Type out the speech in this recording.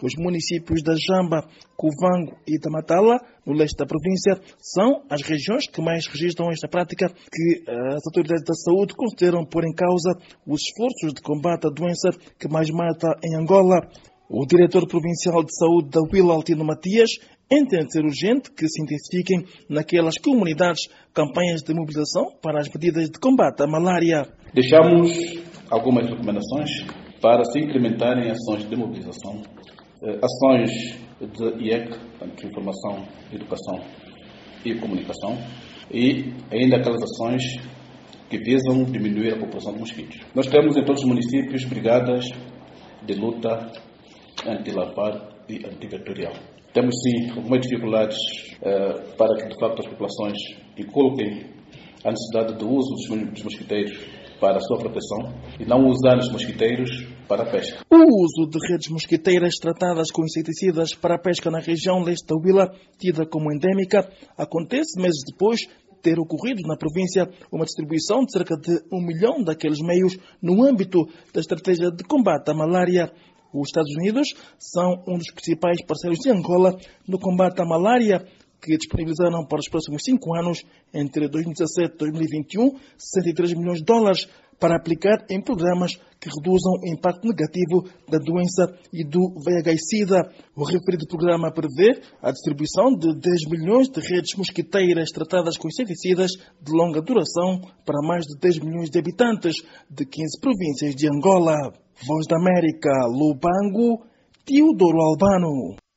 Os municípios da Jamba, Cuvango e Tamatala, no leste da província, são as regiões que mais registram esta prática que eh, as autoridades da saúde consideram pôr em causa os esforços de combate à doença que mais mata em Angola. O diretor provincial de saúde da Vila Altino Matias entende ser urgente que se intensifiquem naquelas comunidades campanhas de mobilização para as medidas de combate à malária. Deixamos algumas recomendações para se implementarem ações de mobilização ações de IEC, portanto, Informação, Educação e Comunicação, e ainda aquelas ações que visam diminuir a população de mosquitos. Nós temos em todos os municípios brigadas de luta anti-larvar e antivetorial. Temos sim algumas dificuldades uh, para que de facto as populações inculquem a necessidade do uso dos mosquiteiros para a sua proteção e não usar os mosquiteiros para a pesca. O uso de redes mosquiteiras tratadas com inseticidas para a pesca na região leste da Huila, tida como endémica, acontece meses depois de ter ocorrido na província uma distribuição de cerca de um milhão daqueles meios no âmbito da estratégia de combate à malária. Os Estados Unidos são um dos principais parceiros de Angola no combate à malária, que disponibilizaram para os próximos cinco anos, entre 2017 e 2021, 63 milhões de dólares para aplicar em programas que reduzam o impacto negativo da doença e do VIH-Sida. O referido programa prevê a distribuição de 10 milhões de redes mosquiteiras tratadas com inseticidas de longa duração para mais de 10 milhões de habitantes de 15 províncias de Angola. Voz da América, Lubango, Teodoro Albano.